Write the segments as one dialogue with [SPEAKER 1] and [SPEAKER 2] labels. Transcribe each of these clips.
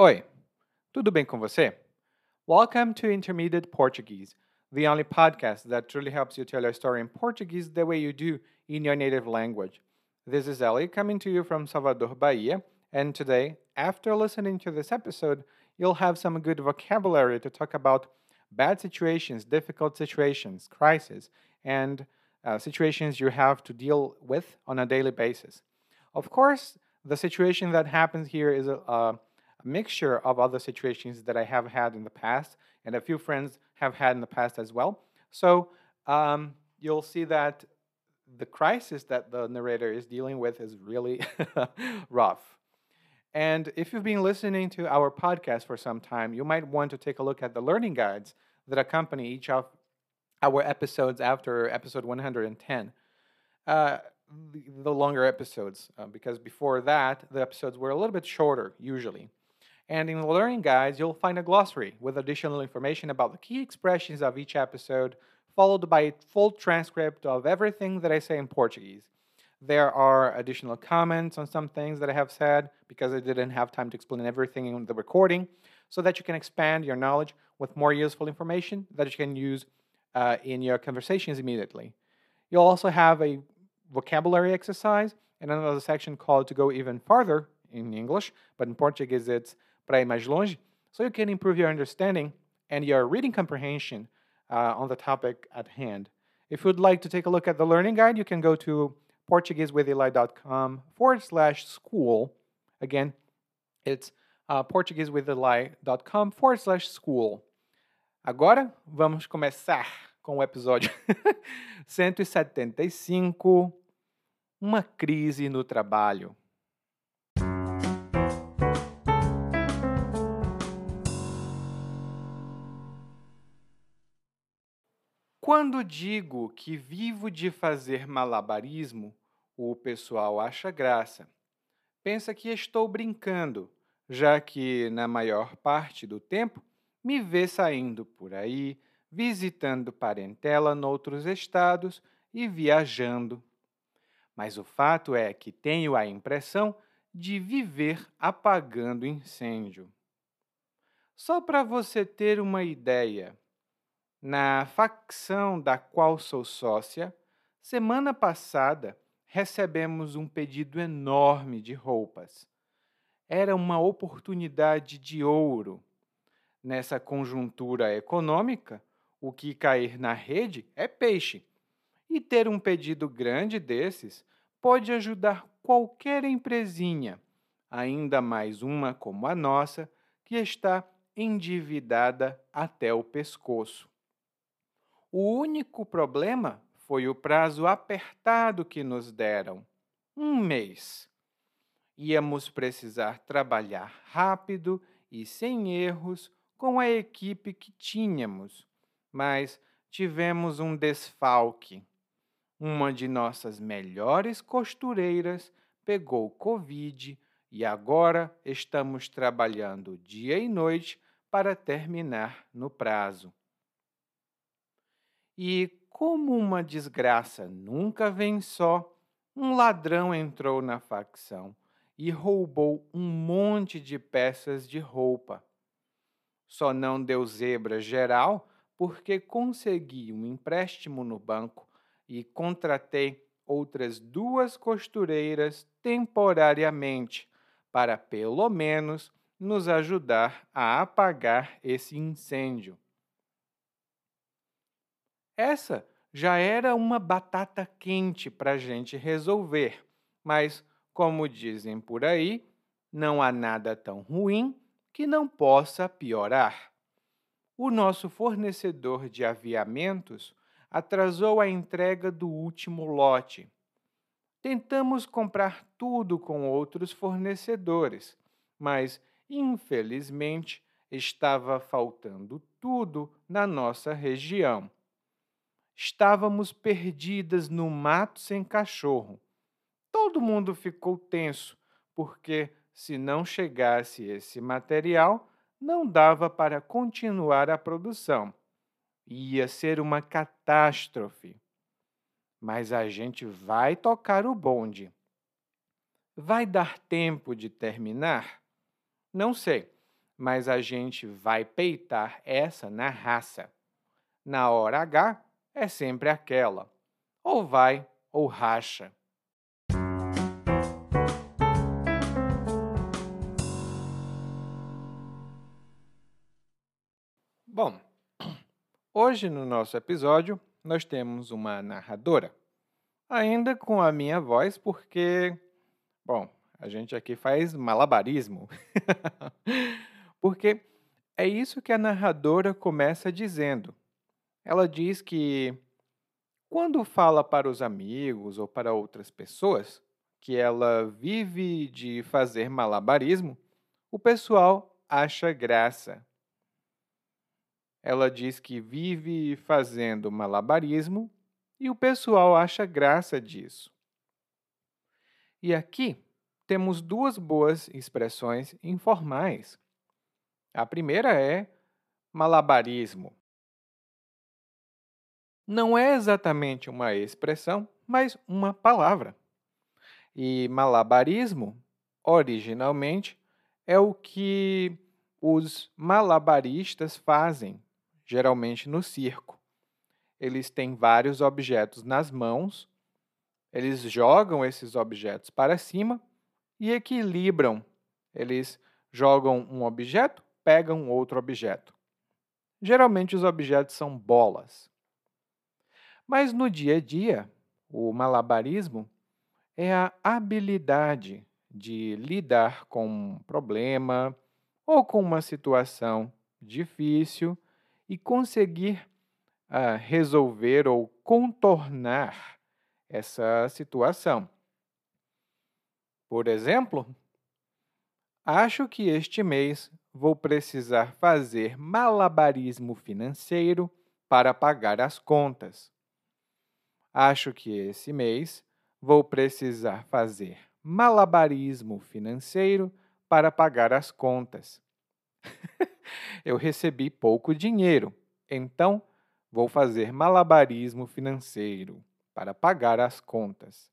[SPEAKER 1] Oi, tudo bem com você? Welcome to Intermediate Portuguese, the only podcast that truly helps you tell your story in Portuguese the way you do in your native language. This is Ellie coming to you from Salvador, Bahia, and today, after listening to this episode, you'll have some good vocabulary to talk about bad situations, difficult situations, crises, and uh, situations you have to deal with on a daily basis. Of course, the situation that happens here is a, a, mixture of other situations that I have had in the past, and a few friends have had in the past as well. So um, you'll see that the crisis that the narrator is dealing with is really rough. And if you've been listening to our podcast for some time, you might want to take a look at the learning guides that accompany each of our episodes after episode 110. Uh, the, the, longer episodes, uh, because before that, the episodes were a little bit shorter, usually. And in the learning guides, you'll find a glossary with additional information about the key expressions of each episode, followed by a full transcript of everything that I say in Portuguese. There are additional comments on some things that I have said because I didn't have time to explain everything in the recording, so that you can expand your knowledge with more useful information that you can use uh, in your conversations immediately. You'll also have a vocabulary exercise and another section called To Go Even Farther in English, but in Portuguese it's Para ir mais longe, so you can improve your understanding and your reading comprehension uh, on the topic at hand. If you'd like to take a look at the learning guide, you can go to PortugueseWithEli.com forward slash school. Again, it's uh, PortugueseWithEli.com forward slash school. Agora vamos começar com o episódio 175 Uma crise no trabalho. Quando digo que vivo de fazer malabarismo, o pessoal acha graça. Pensa que estou brincando, já que, na maior parte do tempo, me vê saindo por aí, visitando parentela noutros estados e viajando. Mas o fato é que tenho a impressão de viver apagando incêndio. Só para você ter uma ideia, na facção da qual sou sócia, semana passada recebemos um pedido enorme de roupas. Era uma oportunidade de ouro Nessa conjuntura econômica, o que cair na rede é peixe. E ter um pedido grande desses pode ajudar qualquer empresinha, ainda mais uma como a nossa, que está endividada até o pescoço. O único problema foi o prazo apertado que nos deram um mês. Íamos precisar trabalhar rápido e sem erros com a equipe que tínhamos, mas tivemos um desfalque. Uma de nossas melhores costureiras pegou Covid e agora estamos trabalhando dia e noite para terminar no prazo. E como uma desgraça nunca vem só, um ladrão entrou na facção e roubou um monte de peças de roupa. Só não deu zebra geral porque consegui um empréstimo no banco e contratei outras duas costureiras temporariamente para pelo menos nos ajudar a apagar esse incêndio. Essa já era uma batata quente para a gente resolver, mas, como dizem por aí, não há nada tão ruim que não possa piorar. O nosso fornecedor de aviamentos atrasou a entrega do último lote. Tentamos comprar tudo com outros fornecedores, mas, infelizmente, estava faltando tudo na nossa região. Estávamos perdidas no mato sem cachorro. Todo mundo ficou tenso, porque se não chegasse esse material, não dava para continuar a produção. Ia ser uma catástrofe. Mas a gente vai tocar o bonde. Vai dar tempo de terminar? Não sei, mas a gente vai peitar essa na raça. Na hora H é sempre aquela: ou vai ou racha. Bom, hoje no nosso episódio nós temos uma narradora, ainda com a minha voz, porque, bom, a gente aqui faz malabarismo. Porque é isso que a narradora começa dizendo. Ela diz que quando fala para os amigos ou para outras pessoas que ela vive de fazer malabarismo, o pessoal acha graça. Ela diz que vive fazendo malabarismo e o pessoal acha graça disso. E aqui temos duas boas expressões informais. A primeira é malabarismo. Não é exatamente uma expressão, mas uma palavra. E malabarismo, originalmente, é o que os malabaristas fazem, geralmente no circo. Eles têm vários objetos nas mãos, eles jogam esses objetos para cima e equilibram. Eles jogam um objeto, pegam outro objeto. Geralmente os objetos são bolas. Mas no dia a dia, o malabarismo é a habilidade de lidar com um problema ou com uma situação difícil e conseguir uh, resolver ou contornar essa situação. Por exemplo, acho que este mês vou precisar fazer malabarismo financeiro para pagar as contas. Acho que esse mês vou precisar fazer malabarismo financeiro para pagar as contas. Eu recebi pouco dinheiro, então vou fazer malabarismo financeiro para pagar as contas.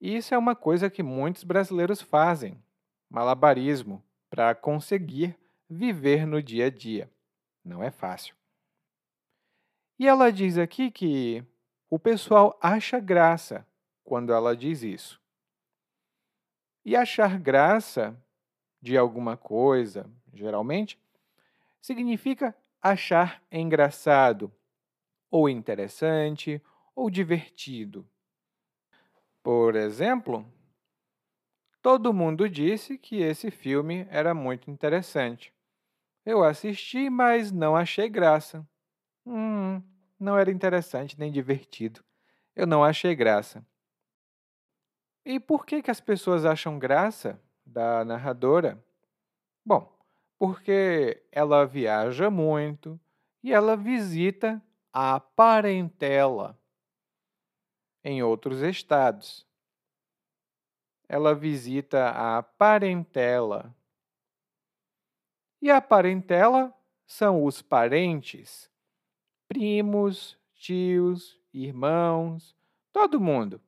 [SPEAKER 1] Isso é uma coisa que muitos brasileiros fazem, malabarismo, para conseguir viver no dia a dia. Não é fácil. E ela diz aqui que o pessoal acha graça quando ela diz isso. E achar graça de alguma coisa, geralmente, significa achar engraçado, ou interessante, ou divertido. Por exemplo, todo mundo disse que esse filme era muito interessante. Eu assisti, mas não achei graça. Hum, não era interessante nem divertido. Eu não achei graça. E por que, que as pessoas acham graça da narradora? Bom, porque ela viaja muito e ela visita a parentela em outros estados. Ela visita a parentela. E a parentela são os parentes, primos, tios, irmãos, todo mundo.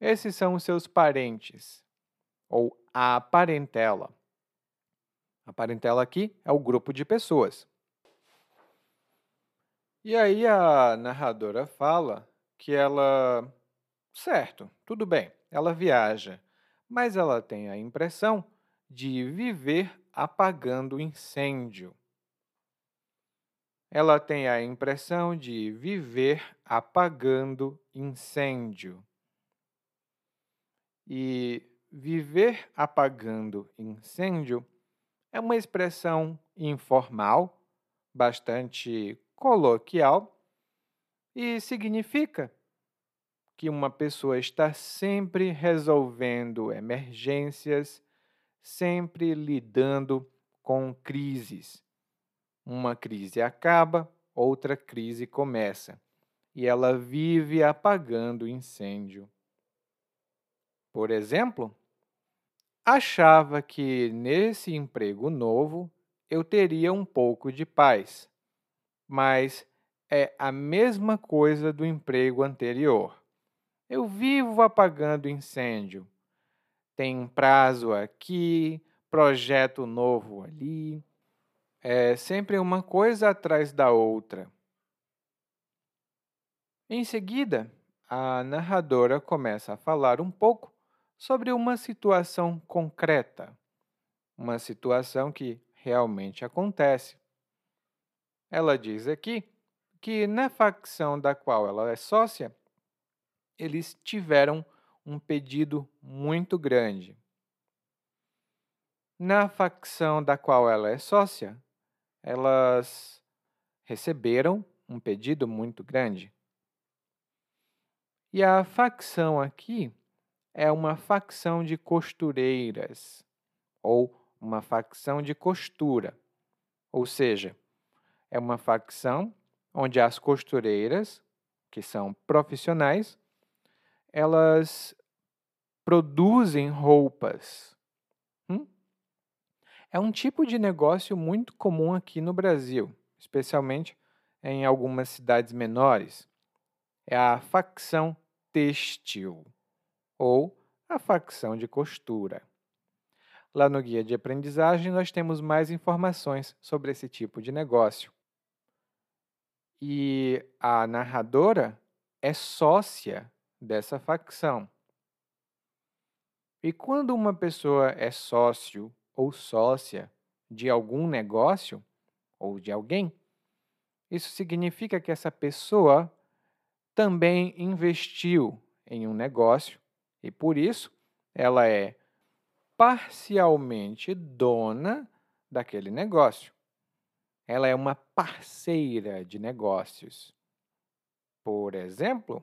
[SPEAKER 1] Esses são os seus parentes, ou a parentela. A parentela aqui é o grupo de pessoas. E aí a narradora fala que ela. Certo, tudo bem, ela viaja, mas ela tem a impressão de viver apagando incêndio. Ela tem a impressão de viver apagando incêndio. E viver apagando incêndio é uma expressão informal, bastante coloquial, e significa que uma pessoa está sempre resolvendo emergências, sempre lidando com crises. Uma crise acaba, outra crise começa, e ela vive apagando incêndio. Por exemplo, achava que nesse emprego novo eu teria um pouco de paz, mas é a mesma coisa do emprego anterior. Eu vivo apagando incêndio. Tem prazo aqui, projeto novo ali. É sempre uma coisa atrás da outra. Em seguida, a narradora começa a falar um pouco sobre uma situação concreta, uma situação que realmente acontece. Ela diz aqui que na facção da qual ela é sócia, eles tiveram um pedido muito grande. Na facção da qual ela é sócia, elas receberam um pedido muito grande. E a facção aqui é uma facção de costureiras ou uma facção de costura. Ou seja, é uma facção onde as costureiras, que são profissionais, elas produzem roupas. É um tipo de negócio muito comum aqui no Brasil, especialmente em algumas cidades menores. É a facção têxtil ou a facção de costura. Lá no guia de aprendizagem, nós temos mais informações sobre esse tipo de negócio. E a narradora é sócia dessa facção. E quando uma pessoa é sócio ou sócia de algum negócio ou de alguém, isso significa que essa pessoa também investiu em um negócio e por isso ela é parcialmente dona daquele negócio. Ela é uma parceira de negócios. Por exemplo,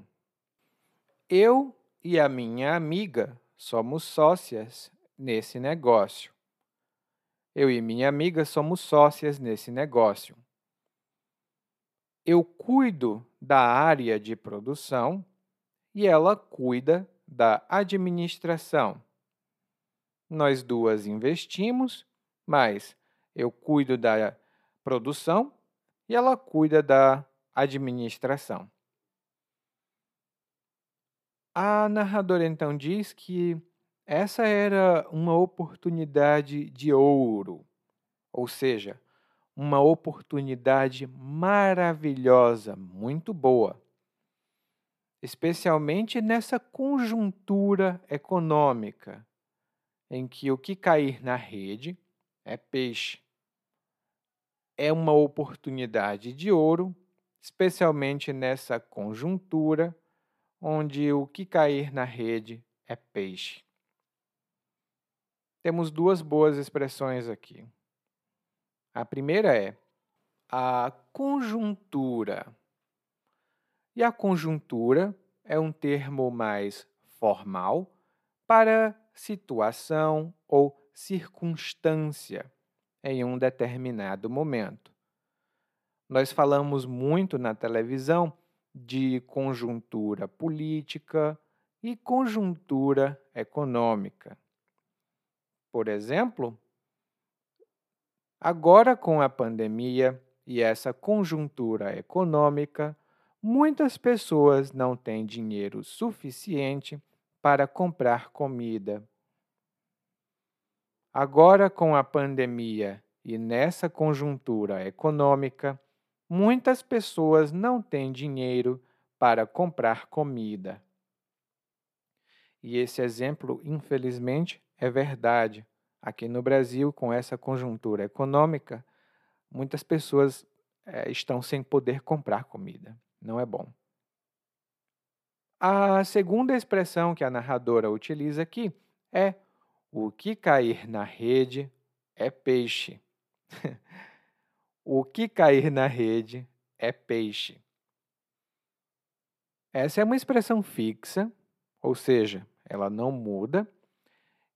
[SPEAKER 1] eu e a minha amiga somos sócias nesse negócio. Eu e minha amiga somos sócias nesse negócio. Eu cuido da área de produção e ela cuida da administração. Nós duas investimos, mas eu cuido da produção e ela cuida da administração. A narradora então diz que essa era uma oportunidade de ouro, ou seja, uma oportunidade maravilhosa, muito boa, especialmente nessa conjuntura econômica, em que o que cair na rede é peixe. É uma oportunidade de ouro, especialmente nessa conjuntura onde o que cair na rede é peixe. Temos duas boas expressões aqui. A primeira é a conjuntura. E a conjuntura é um termo mais formal para situação ou circunstância em um determinado momento. Nós falamos muito na televisão de conjuntura política e conjuntura econômica. Por exemplo, agora com a pandemia e essa conjuntura econômica, muitas pessoas não têm dinheiro suficiente para comprar comida. Agora, com a pandemia e nessa conjuntura econômica, muitas pessoas não têm dinheiro para comprar comida. E esse exemplo, infelizmente, é verdade. Aqui no Brasil, com essa conjuntura econômica, muitas pessoas é, estão sem poder comprar comida. Não é bom. A segunda expressão que a narradora utiliza aqui é: o que cair na rede é peixe. O que cair na rede é peixe. Essa é uma expressão fixa, ou seja, ela não muda,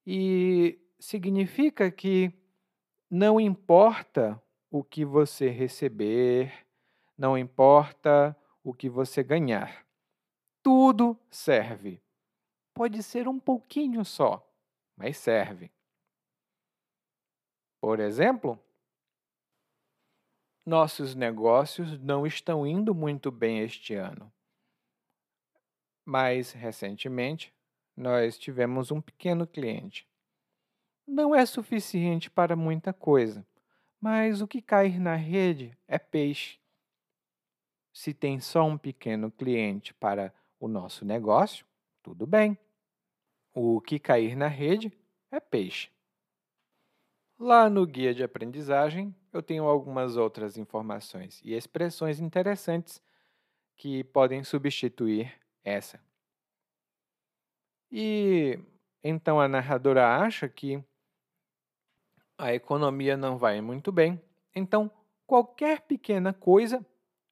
[SPEAKER 1] e significa que não importa o que você receber, não importa o que você ganhar. Tudo serve. Pode ser um pouquinho só, mas serve. Por exemplo, nossos negócios não estão indo muito bem este ano. Mas, recentemente, nós tivemos um pequeno cliente. não é suficiente para muita coisa, mas o que cair na rede é peixe. Se tem só um pequeno cliente para o nosso negócio, tudo bem. O que cair na rede é peixe. Lá no guia de aprendizagem, eu tenho algumas outras informações e expressões interessantes que podem substituir essa. E então a narradora acha que a economia não vai muito bem, então qualquer pequena coisa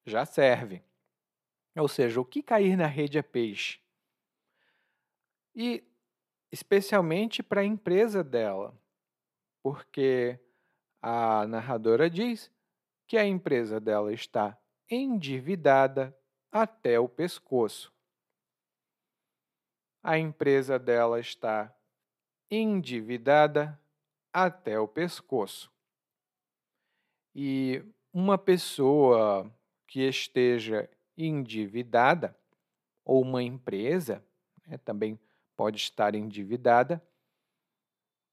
[SPEAKER 1] já serve. Ou seja, o que cair na rede é peixe. E especialmente para a empresa dela, porque a narradora diz que a empresa dela está endividada até o pescoço. A empresa dela está endividada até o pescoço. E uma pessoa que esteja endividada, ou uma empresa né, também pode estar endividada,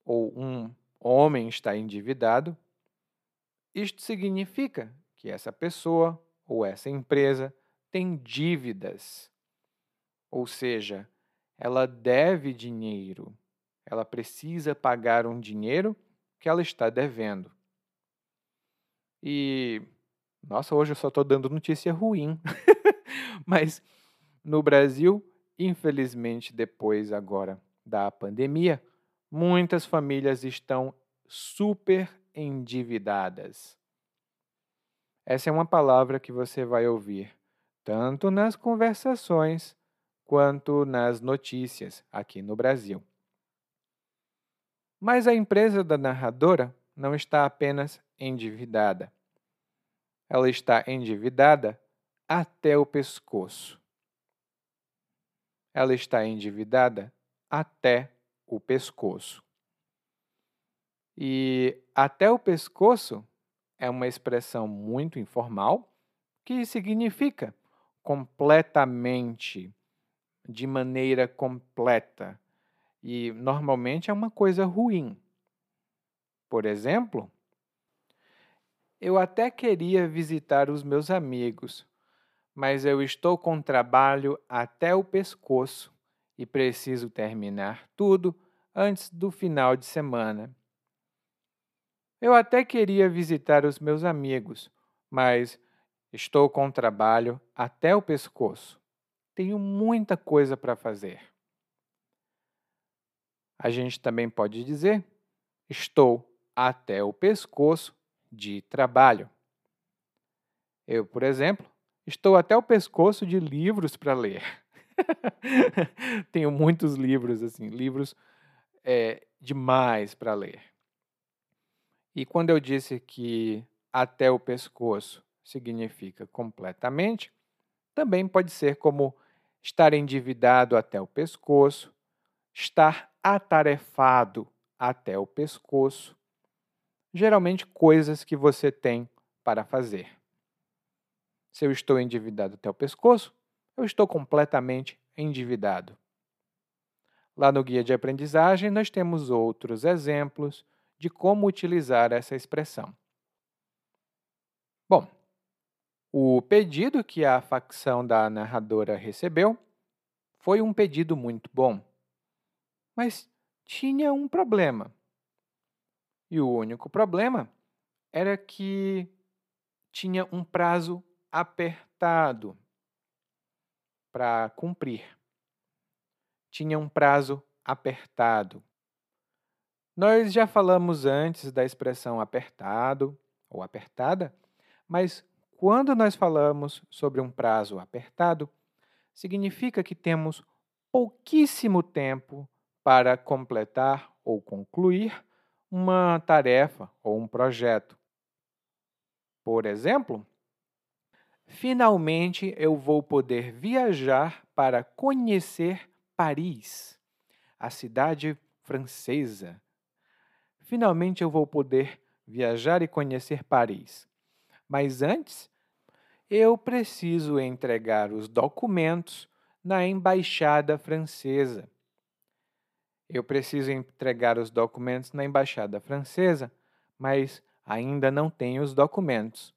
[SPEAKER 1] ou um homem está endividado, isto significa que essa pessoa ou essa empresa tem dívidas. Ou seja, ela deve dinheiro ela precisa pagar um dinheiro que ela está devendo. E, nossa, hoje eu só estou dando notícia ruim. Mas no Brasil, infelizmente, depois agora da pandemia, muitas famílias estão super endividadas. Essa é uma palavra que você vai ouvir tanto nas conversações quanto nas notícias aqui no Brasil. Mas a empresa da narradora não está apenas endividada. Ela está endividada até o pescoço. Ela está endividada até o pescoço. E até o pescoço é uma expressão muito informal que significa completamente, de maneira completa, e normalmente é uma coisa ruim. Por exemplo, eu até queria visitar os meus amigos, mas eu estou com trabalho até o pescoço e preciso terminar tudo antes do final de semana. Eu até queria visitar os meus amigos, mas estou com trabalho até o pescoço. Tenho muita coisa para fazer. A gente também pode dizer: estou até o pescoço de trabalho. Eu, por exemplo, estou até o pescoço de livros para ler. Tenho muitos livros, assim, livros é, demais para ler. E quando eu disse que até o pescoço significa completamente, também pode ser como estar endividado até o pescoço, estar atarefado até o pescoço, geralmente coisas que você tem para fazer. Se eu estou endividado até o pescoço, eu estou completamente endividado. Lá no guia de aprendizagem, nós temos outros exemplos de como utilizar essa expressão. Bom, o pedido que a facção da narradora recebeu foi um pedido muito bom. Mas tinha um problema. E o único problema era que tinha um prazo apertado para cumprir. Tinha um prazo apertado. Nós já falamos antes da expressão apertado ou apertada, mas quando nós falamos sobre um prazo apertado, significa que temos pouquíssimo tempo para completar ou concluir uma tarefa ou um projeto. Por exemplo, finalmente eu vou poder viajar para conhecer Paris, a cidade francesa. Finalmente eu vou poder viajar e conhecer Paris. Mas antes, eu preciso entregar os documentos na embaixada francesa Eu preciso entregar os documentos na embaixada francesa, mas ainda não tenho os documentos.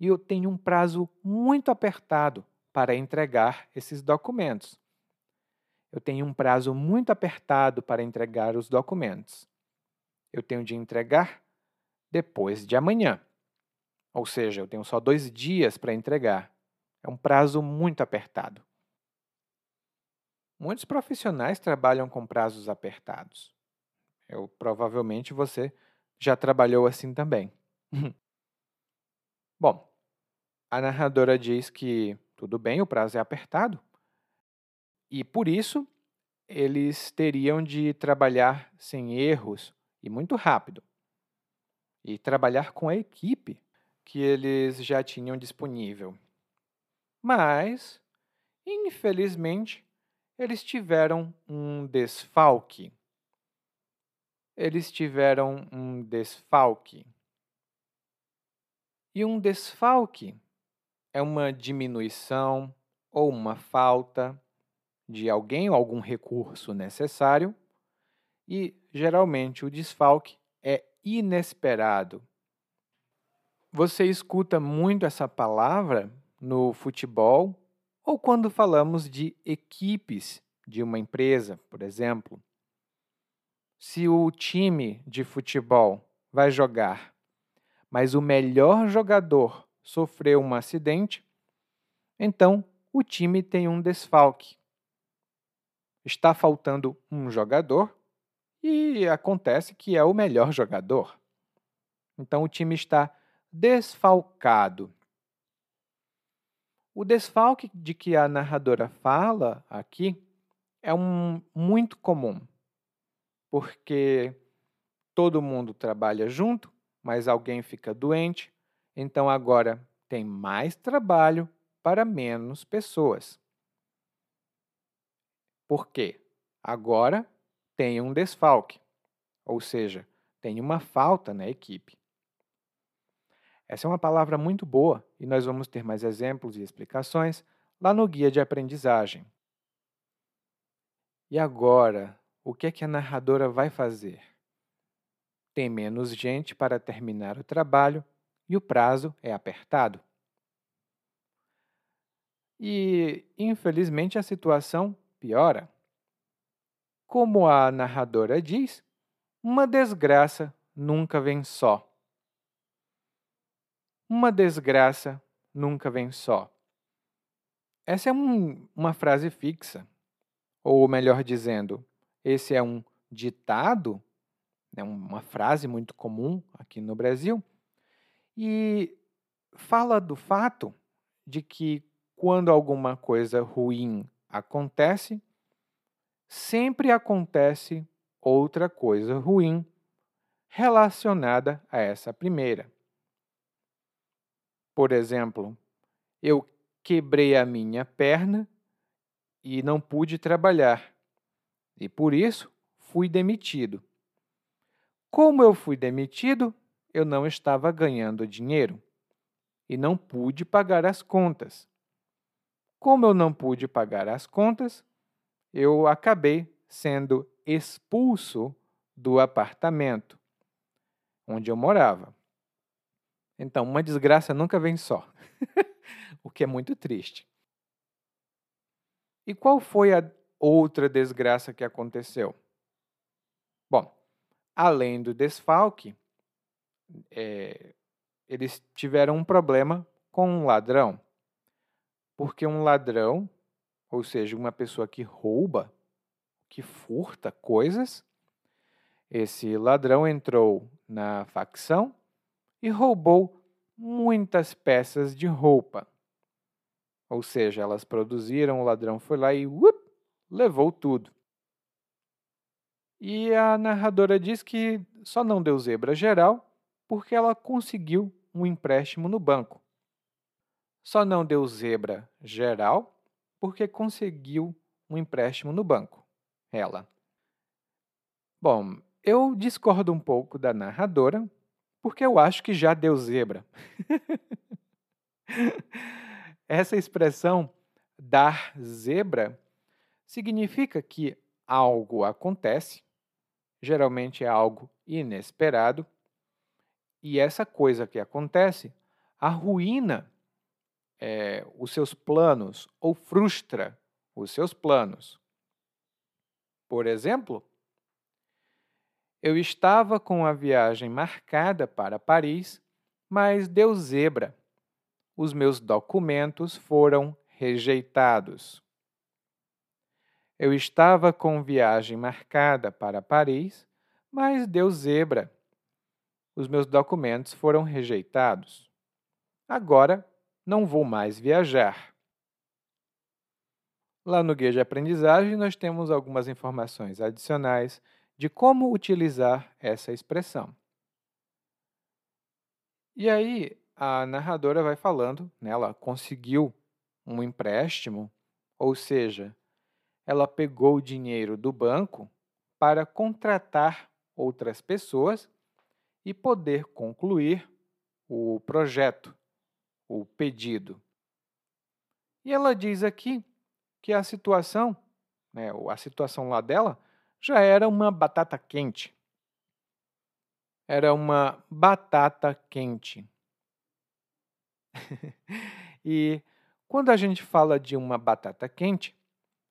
[SPEAKER 1] E eu tenho um prazo muito apertado para entregar esses documentos. Eu tenho um prazo muito apertado para entregar os documentos. Eu tenho de entregar depois de amanhã. Ou seja, eu tenho só dois dias para entregar. É um prazo muito apertado. Muitos profissionais trabalham com prazos apertados. Eu provavelmente você já trabalhou assim também. Bom, a narradora diz que tudo bem, o prazo é apertado. E por isso eles teriam de trabalhar sem erros e muito rápido. E trabalhar com a equipe que eles já tinham disponível. Mas, infelizmente, eles tiveram um desfalque. Eles tiveram um desfalque. E um desfalque é uma diminuição ou uma falta de alguém ou algum recurso necessário, e geralmente o desfalque é inesperado. Você escuta muito essa palavra no futebol ou quando falamos de equipes de uma empresa, por exemplo. Se o time de futebol vai jogar, mas o melhor jogador sofreu um acidente, então o time tem um desfalque. Está faltando um jogador e acontece que é o melhor jogador. Então o time está desfalcado. O desfalque de que a narradora fala aqui é um muito comum, porque todo mundo trabalha junto, mas alguém fica doente, então agora tem mais trabalho para menos pessoas. Por quê? Agora tem um desfalque, ou seja, tem uma falta na equipe. Essa é uma palavra muito boa e nós vamos ter mais exemplos e explicações lá no guia de aprendizagem. E agora, o que é que a narradora vai fazer? Tem menos gente para terminar o trabalho e o prazo é apertado. E, infelizmente, a situação piora. Como a narradora diz, uma desgraça nunca vem só. Uma desgraça nunca vem só. Essa é um, uma frase fixa, ou melhor dizendo, esse é um ditado, né, uma frase muito comum aqui no Brasil, e fala do fato de que quando alguma coisa ruim acontece, sempre acontece outra coisa ruim relacionada a essa primeira. Por exemplo, eu quebrei a minha perna e não pude trabalhar, e por isso fui demitido. Como eu fui demitido, eu não estava ganhando dinheiro e não pude pagar as contas. Como eu não pude pagar as contas, eu acabei sendo expulso do apartamento onde eu morava. Então, uma desgraça nunca vem só, o que é muito triste. E qual foi a outra desgraça que aconteceu? Bom, além do desfalque, é, eles tiveram um problema com um ladrão. Porque um ladrão, ou seja, uma pessoa que rouba, que furta coisas, esse ladrão entrou na facção e roubou muitas peças de roupa. Ou seja, elas produziram, o ladrão foi lá e levou tudo. E a narradora diz que só não deu zebra geral porque ela conseguiu um empréstimo no banco. Só não deu zebra geral porque conseguiu um empréstimo no banco. Ela. Bom, eu discordo um pouco da narradora, porque eu acho que já deu zebra. Essa expressão dar zebra significa que algo acontece, geralmente é algo inesperado, e essa coisa que acontece arruína é, os seus planos ou frustra os seus planos. Por exemplo, eu estava com a viagem marcada para Paris, mas deu zebra. Os meus documentos foram rejeitados. Eu estava com viagem marcada para Paris, mas deu zebra. Os meus documentos foram rejeitados. Agora não vou mais viajar. Lá no guia de aprendizagem, nós temos algumas informações adicionais de como utilizar essa expressão. E aí, a narradora vai falando, né, ela conseguiu um empréstimo, ou seja, ela pegou o dinheiro do banco para contratar outras pessoas e poder concluir o projeto, o pedido. E ela diz aqui que a situação, né, a situação lá dela, já era uma batata quente. Era uma batata quente. e quando a gente fala de uma batata quente,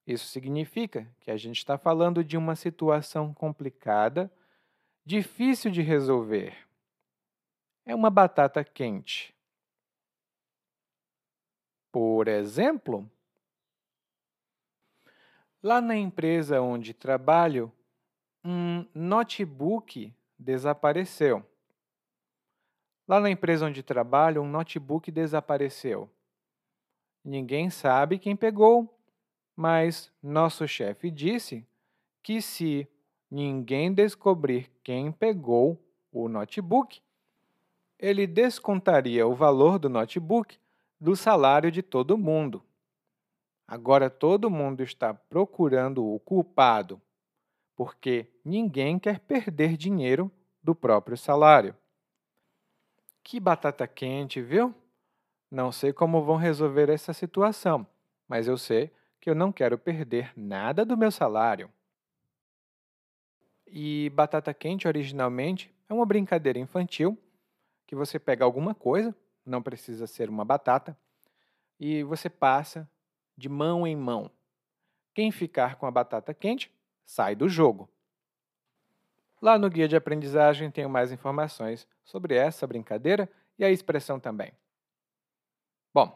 [SPEAKER 1] isso significa que a gente está falando de uma situação complicada, difícil de resolver. É uma batata quente. Por exemplo, Lá na empresa onde trabalho, um notebook desapareceu. Lá na empresa onde trabalho, um notebook desapareceu. Ninguém sabe quem pegou, mas nosso chefe disse que se ninguém descobrir quem pegou o notebook, ele descontaria o valor do notebook do salário de todo mundo. Agora todo mundo está procurando o culpado, porque ninguém quer perder dinheiro do próprio salário. Que batata quente, viu? Não sei como vão resolver essa situação, mas eu sei que eu não quero perder nada do meu salário. E batata quente, originalmente, é uma brincadeira infantil que você pega alguma coisa, não precisa ser uma batata, e você passa de mão em mão. Quem ficar com a batata quente sai do jogo. Lá no guia de aprendizagem tenho mais informações sobre essa brincadeira e a expressão também. Bom,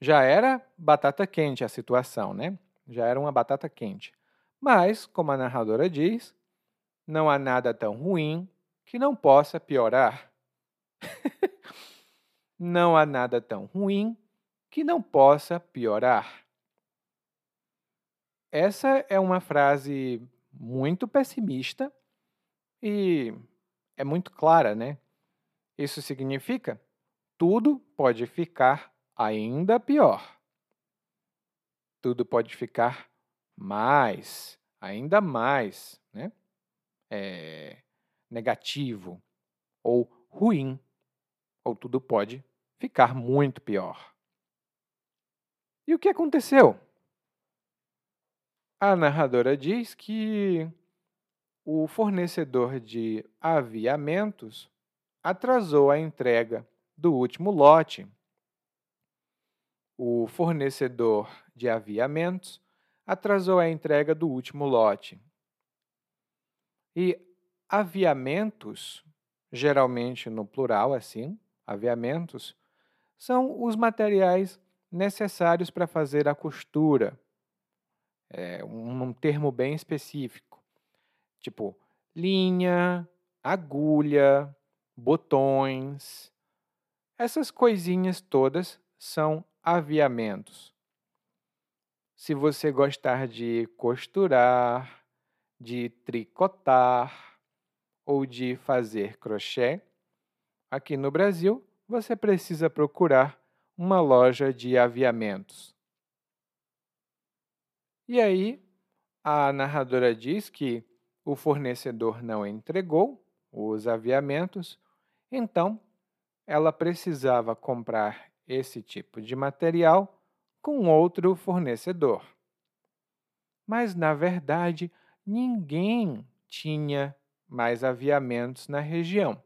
[SPEAKER 1] já era batata quente a situação, né? Já era uma batata quente. Mas, como a narradora diz, não há nada tão ruim que não possa piorar. não há nada tão ruim que não possa piorar. Essa é uma frase muito pessimista e é muito clara, né? Isso significa tudo pode ficar ainda pior. Tudo pode ficar mais, ainda mais, né? É, negativo ou ruim, ou tudo pode ficar muito pior. E o que aconteceu? A narradora diz que o fornecedor de aviamentos atrasou a entrega do último lote. O fornecedor de aviamentos atrasou a entrega do último lote. E aviamentos, geralmente no plural, assim, aviamentos, são os materiais necessários para fazer a costura. É um, termo bem específico, tipo linha, agulha, botões. Essas coisinhas todas são aviamentos. Se você gostar de costurar, de tricotar ou de fazer crochê, aqui no Brasil você precisa procurar uma loja de aviamentos. E aí, a narradora diz que o fornecedor não entregou os aviamentos, então ela precisava comprar esse tipo de material com outro fornecedor. mas na verdade ninguém tinha mais aviamentos na região.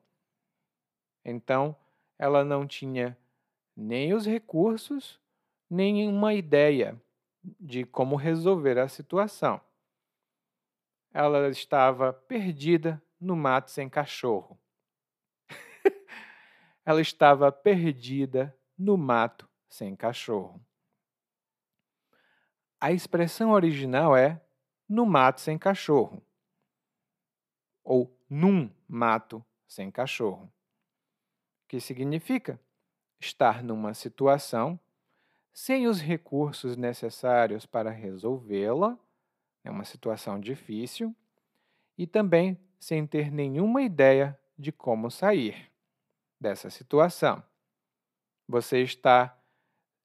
[SPEAKER 1] Então, ela não tinha nem os recursos, nem uma ideia de como resolver a situação. Ela estava perdida no mato sem cachorro. ela estava perdida no mato sem cachorro. A expressão original é no mato sem cachorro ou num mato sem cachorro, que significa estar numa situação sem os recursos necessários para resolvê-la, é uma situação difícil, e também sem ter nenhuma ideia de como sair dessa situação. Você está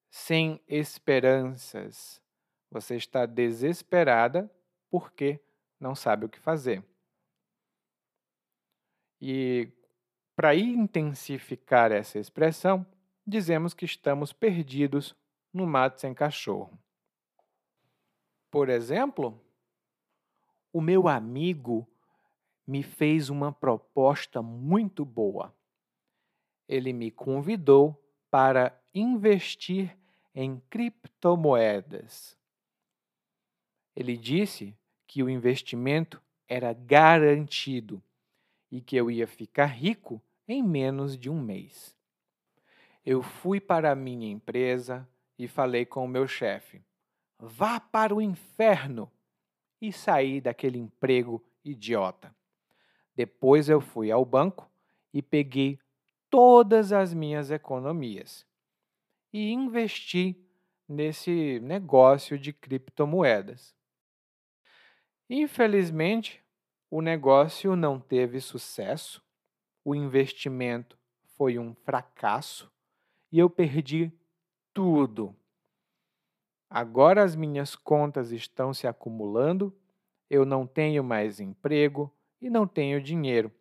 [SPEAKER 1] sem esperanças, você está desesperada porque não sabe o que fazer. E para intensificar essa expressão, dizemos que estamos perdidos no mato sem cachorro. Por exemplo, o meu amigo me fez uma proposta muito boa. Ele me convidou para investir em criptomoedas. Ele disse que o investimento era garantido e que eu ia ficar rico em menos de um mês. Eu fui para a minha empresa e falei com o meu chefe: vá para o inferno! E saí daquele emprego idiota. Depois eu fui ao banco e peguei todas as minhas economias e investi nesse negócio de criptomoedas. Infelizmente, o negócio não teve sucesso, o investimento foi um fracasso e eu perdi tudo. Agora as minhas contas estão se acumulando, eu não tenho mais emprego e não tenho dinheiro.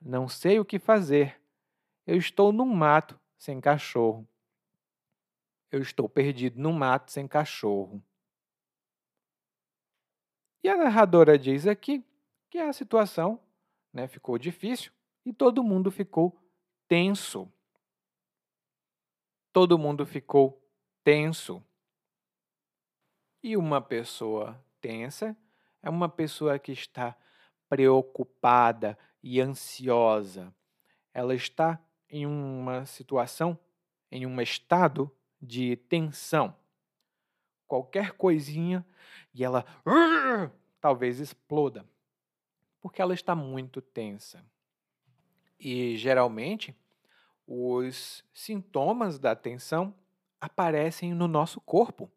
[SPEAKER 1] Não sei o que fazer. Eu estou num mato sem cachorro. Eu estou perdido num mato sem cachorro. E a narradora diz aqui que a situação né, ficou difícil e todo mundo ficou tenso. Todo mundo ficou tenso. E uma pessoa tensa é uma pessoa que está preocupada e ansiosa. Ela está em uma situação, em um estado de tensão. Qualquer coisinha e ela talvez exploda porque ela está muito tensa. E geralmente os sintomas da tensão aparecem no nosso corpo.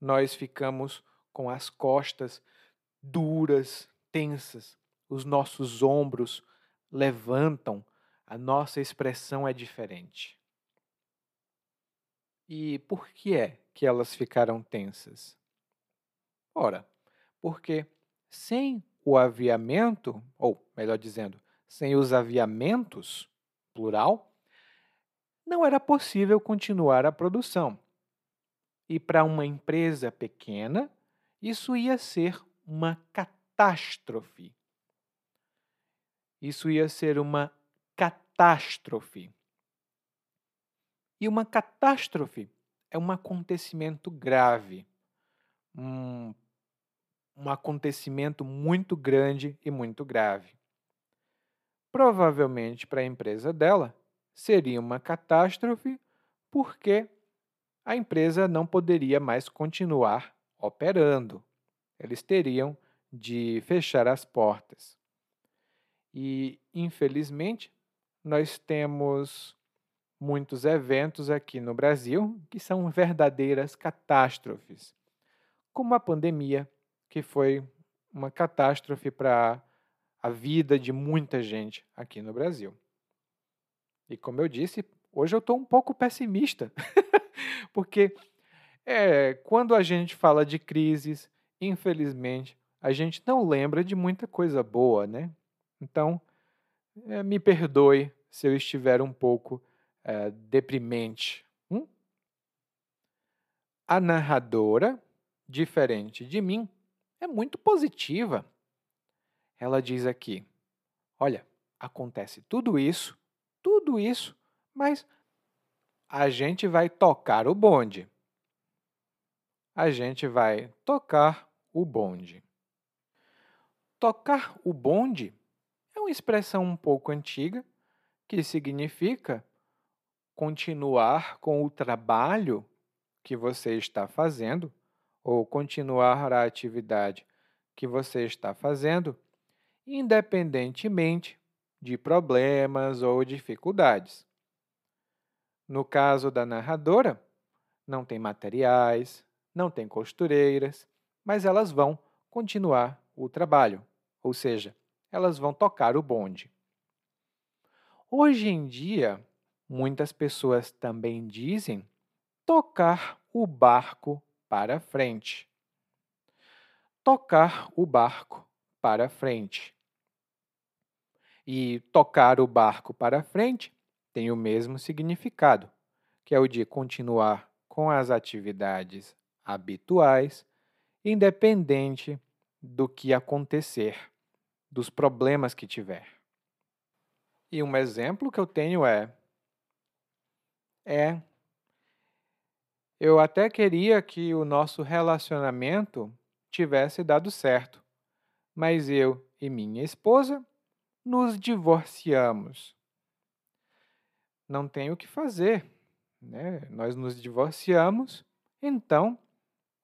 [SPEAKER 1] Nós ficamos com as costas duras, tensas, os nossos ombros levantam, a nossa expressão é diferente. E por que é que elas ficaram tensas? Ora, porque sem o aviamento, ou melhor dizendo, sem os aviamentos, plural, não era possível continuar a produção. E para uma empresa pequena, isso ia ser uma catástrofe. Isso ia ser uma catástrofe. E uma catástrofe é um acontecimento grave, um um acontecimento muito grande e muito grave. Provavelmente para a empresa dela seria uma catástrofe, porque a empresa não poderia mais continuar operando. Eles teriam de fechar as portas. E, infelizmente, nós temos muitos eventos aqui no Brasil que são verdadeiras catástrofes, como a pandemia, que foi uma catástrofe para a vida de muita gente aqui no Brasil. E como eu disse, hoje eu estou um pouco pessimista, porque é, quando a gente fala de crises, infelizmente, a gente não lembra de muita coisa boa, né? Então, é, me perdoe se eu estiver um pouco é, deprimente. Hum? A narradora, diferente de mim, é muito positiva. Ela diz aqui: olha, acontece tudo isso, tudo isso, mas a gente vai tocar o bonde. A gente vai tocar o bonde. Tocar o bonde é uma expressão um pouco antiga que significa continuar com o trabalho que você está fazendo ou continuar a atividade que você está fazendo, independentemente de problemas ou dificuldades. No caso da narradora, não tem materiais, não tem costureiras, mas elas vão continuar o trabalho, ou seja, elas vão tocar o bonde. Hoje em dia, muitas pessoas também dizem tocar o barco para frente. Tocar o barco para frente. E tocar o barco para frente tem o mesmo significado, que é o de continuar com as atividades habituais, independente do que acontecer, dos problemas que tiver. E um exemplo que eu tenho é é eu até queria que o nosso relacionamento tivesse dado certo, mas eu e minha esposa nos divorciamos não tem o que fazer. Né? Nós nos divorciamos, então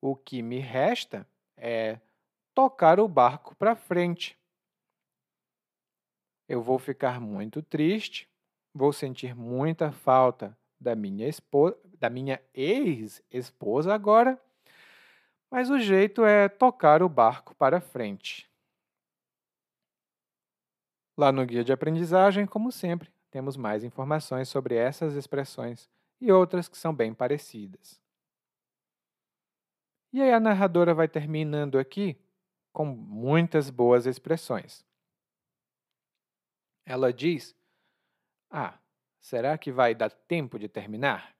[SPEAKER 1] o que me resta é tocar o barco para frente. Eu vou ficar muito triste, vou sentir muita falta da minha esposa, da minha ex-esposa agora, mas o jeito é tocar o barco para frente. Lá no guia de aprendizagem, como sempre, temos mais informações sobre essas expressões e outras que são bem parecidas. E aí a narradora vai terminando aqui com muitas boas expressões. Ela diz: Ah, será que vai dar tempo de terminar?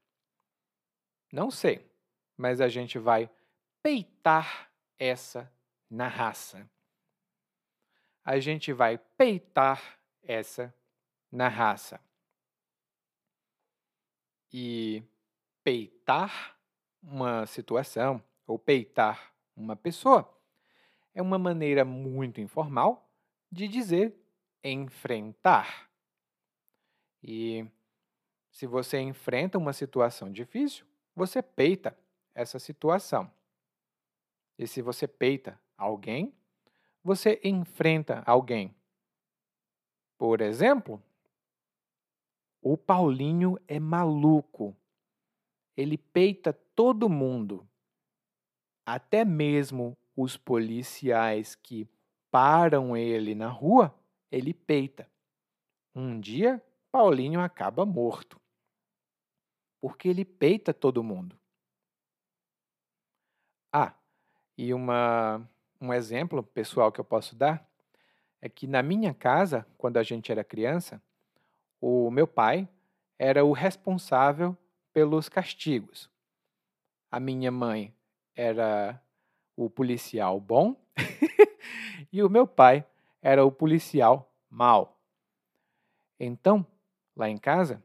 [SPEAKER 1] Não sei, mas a gente vai peitar essa na raça. A gente vai peitar essa na raça. E peitar uma situação ou peitar uma pessoa é uma maneira muito informal de dizer enfrentar. E se você enfrenta uma situação difícil, você peita essa situação. E se você peita alguém, você enfrenta alguém. Por exemplo, o Paulinho é maluco. Ele peita todo mundo. Até mesmo os policiais que param ele na rua, ele peita. Um dia, Paulinho acaba morto. Porque ele peita todo mundo. Ah, e uma, um exemplo pessoal que eu posso dar é que na minha casa, quando a gente era criança, o meu pai era o responsável pelos castigos. A minha mãe era o policial bom e o meu pai era o policial mau. Então, lá em casa,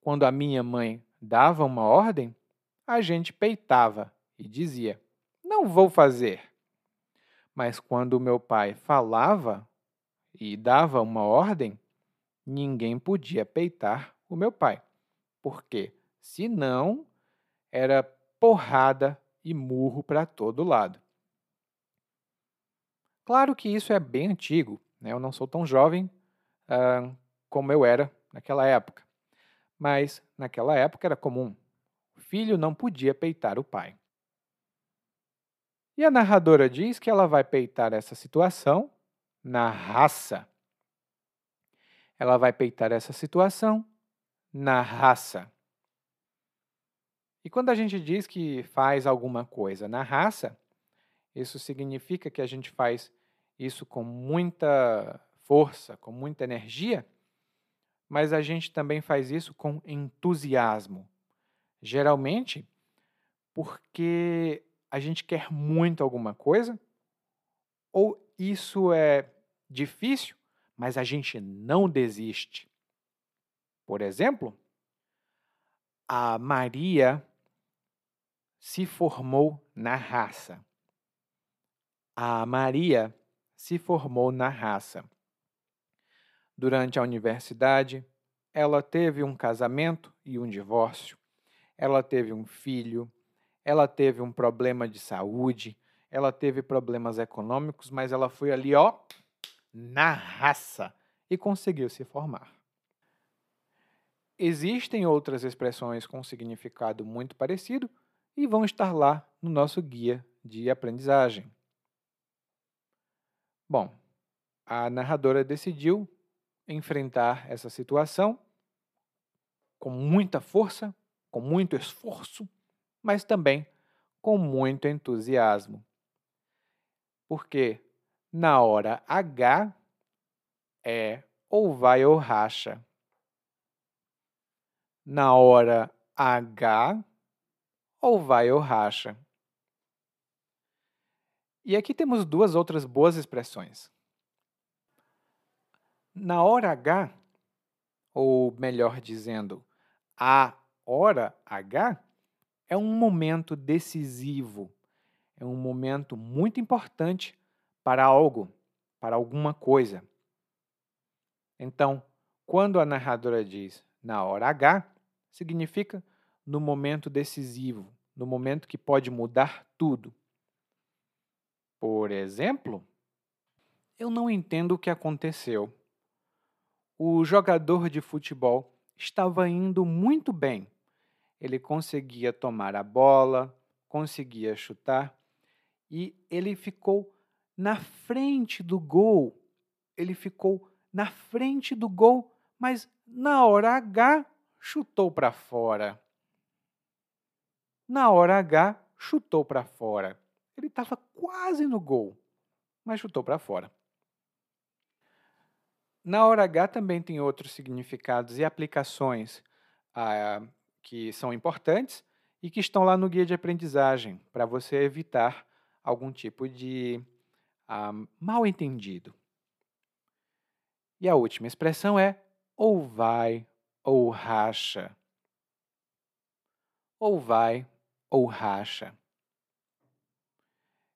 [SPEAKER 1] quando a minha mãe dava uma ordem, a gente peitava e dizia: Não vou fazer. Mas quando meu pai falava e dava uma ordem, ninguém podia peitar o meu pai, porque senão era porrada e murro para todo lado. Claro que isso é bem antigo, né? eu não sou tão jovem uh, como eu era naquela época, mas naquela época era comum. O filho não podia peitar o pai. E a narradora diz que ela vai peitar essa situação na raça ela vai peitar essa situação na raça. E quando a gente diz que faz alguma coisa na raça, isso significa que a gente faz isso com muita força, com muita energia, mas a gente também faz isso com entusiasmo. Geralmente, porque a gente quer muito alguma coisa, ou isso é difícil, mas a gente não desiste. Por exemplo, a Maria se formou na raça. A Maria se formou na raça. Durante a universidade, ela teve um casamento e um divórcio. Ela teve um filho, ela teve um problema de saúde, ela teve problemas econômicos, mas ela foi ali, ó, na raça e conseguiu se formar. Existem outras expressões com significado muito parecido e vão estar lá no nosso guia de aprendizagem. Bom, a narradora decidiu enfrentar essa situação com muita força, com muito esforço, mas também com muito entusiasmo. Porque na hora H é ou vai ou racha. Na hora H, ou vai ou racha. E aqui temos duas outras boas expressões. Na hora H, ou melhor dizendo, a hora H, é um momento decisivo, é um momento muito importante para algo, para alguma coisa. Então, quando a narradora diz na hora H, significa no momento decisivo, no momento que pode mudar tudo. Por exemplo, eu não entendo o que aconteceu. O jogador de futebol estava indo muito bem. Ele conseguia tomar a bola, conseguia chutar e ele ficou na frente do gol. Ele ficou na frente do gol, mas na hora H chutou para fora. Na hora H, chutou para fora. Ele estava quase no gol, mas chutou para fora. Na hora H também tem outros significados e aplicações ah, que são importantes e que estão lá no guia de aprendizagem para você evitar algum tipo de ah, mal entendido. E a última expressão é ou vai ou racha. Ou vai ou racha.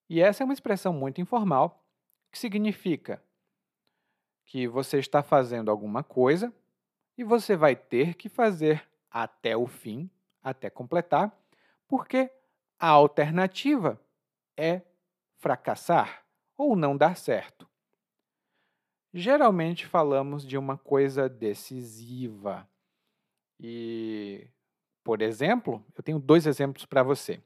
[SPEAKER 1] E essa é uma expressão muito informal que significa que você está fazendo alguma coisa e você vai ter que fazer até o fim, até completar, porque a alternativa é fracassar ou não dar certo. Geralmente falamos de uma coisa decisiva. E, por exemplo, eu tenho dois exemplos para você.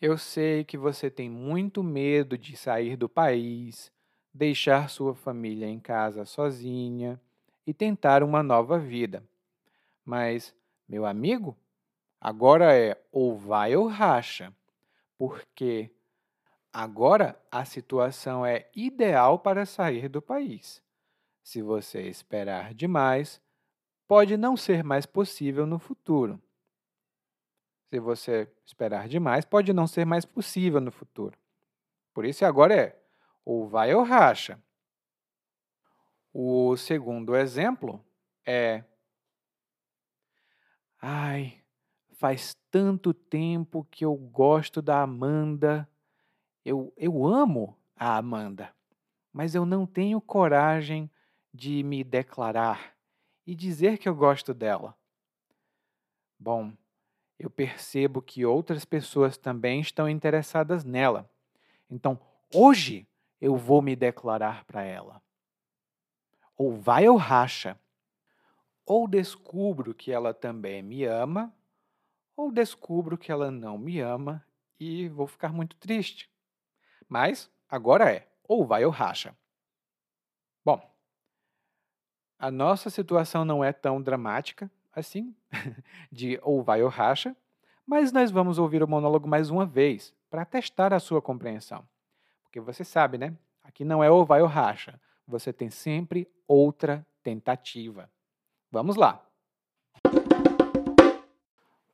[SPEAKER 1] Eu sei que você tem muito medo de sair do país, deixar sua família em casa sozinha e tentar uma nova vida. Mas, meu amigo, agora é ou vai ou racha, porque Agora, a situação é ideal para sair do país. Se você esperar demais, pode não ser mais possível no futuro. Se você esperar demais, pode não ser mais possível no futuro. Por isso, agora é ou vai ou racha. O segundo exemplo é: Ai, faz tanto tempo que eu gosto da Amanda eu, eu amo a Amanda, mas eu não tenho coragem de me declarar e dizer que eu gosto dela. Bom, eu percebo que outras pessoas também estão interessadas nela. Então, hoje eu vou me declarar para ela. Ou vai ou racha. Ou descubro que ela também me ama, ou descubro que ela não me ama e vou ficar muito triste. Mas agora é ou vai ou racha. Bom, a nossa situação não é tão dramática assim, de ou vai ou racha, mas nós vamos ouvir o monólogo mais uma vez para testar a sua compreensão. Porque você sabe, né? Aqui não é ou vai ou racha, você tem sempre outra tentativa. Vamos lá.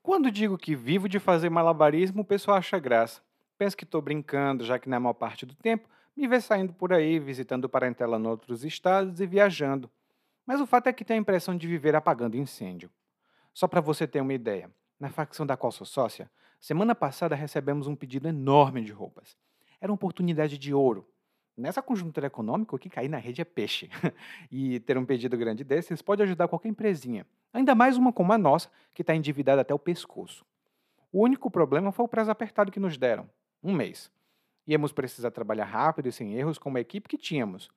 [SPEAKER 1] Quando digo que vivo de fazer malabarismo, o pessoal acha graça. Penso que estou brincando, já que na maior parte do tempo me vê saindo por aí, visitando parentela em outros estados e viajando. Mas o fato é que tenho a impressão de viver apagando incêndio. Só para você ter uma ideia, na facção da qual sou sócia, semana passada recebemos um pedido enorme de roupas. Era uma oportunidade de ouro. Nessa conjuntura econômica, o que cair na rede é peixe. e ter um pedido grande desses pode ajudar qualquer empresinha, ainda mais uma como a nossa, que está endividada até o pescoço. O único problema foi o prazo apertado que nos deram um mês. Íamos precisar trabalhar rápido e sem erros com a equipe que tínhamos.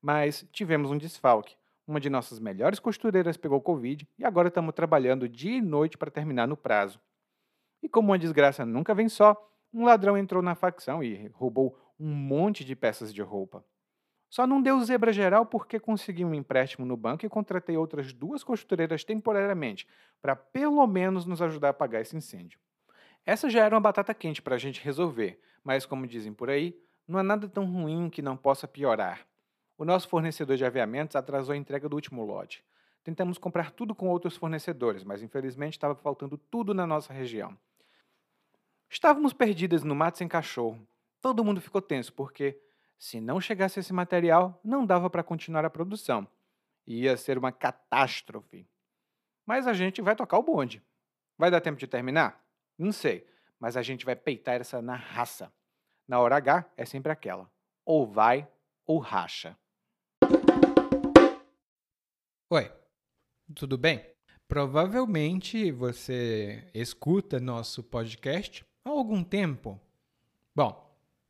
[SPEAKER 1] Mas tivemos um desfalque. Uma de nossas melhores costureiras pegou Covid e agora estamos trabalhando dia e noite para terminar no prazo. E como uma desgraça nunca vem só, um ladrão entrou na facção e roubou um monte de peças de roupa. Só não deu zebra geral porque consegui um empréstimo no banco e contratei outras duas costureiras temporariamente, para pelo menos nos ajudar a pagar esse incêndio. Essa já era uma batata quente para a gente resolver, mas como dizem por aí, não há nada tão ruim que não possa piorar. O nosso fornecedor de aviamentos atrasou a entrega do último lote. Tentamos comprar tudo com outros fornecedores, mas infelizmente estava faltando tudo na nossa região. Estávamos perdidas no mato sem cachorro. Todo mundo ficou tenso, porque se não chegasse esse material, não dava para continuar a produção. Ia ser uma catástrofe. Mas a gente vai tocar o bonde. Vai dar tempo de terminar? Não sei, mas a gente vai peitar essa na raça. Na hora H é sempre aquela: ou vai ou racha.
[SPEAKER 2] Oi, tudo bem? Provavelmente você escuta nosso podcast há algum tempo. Bom,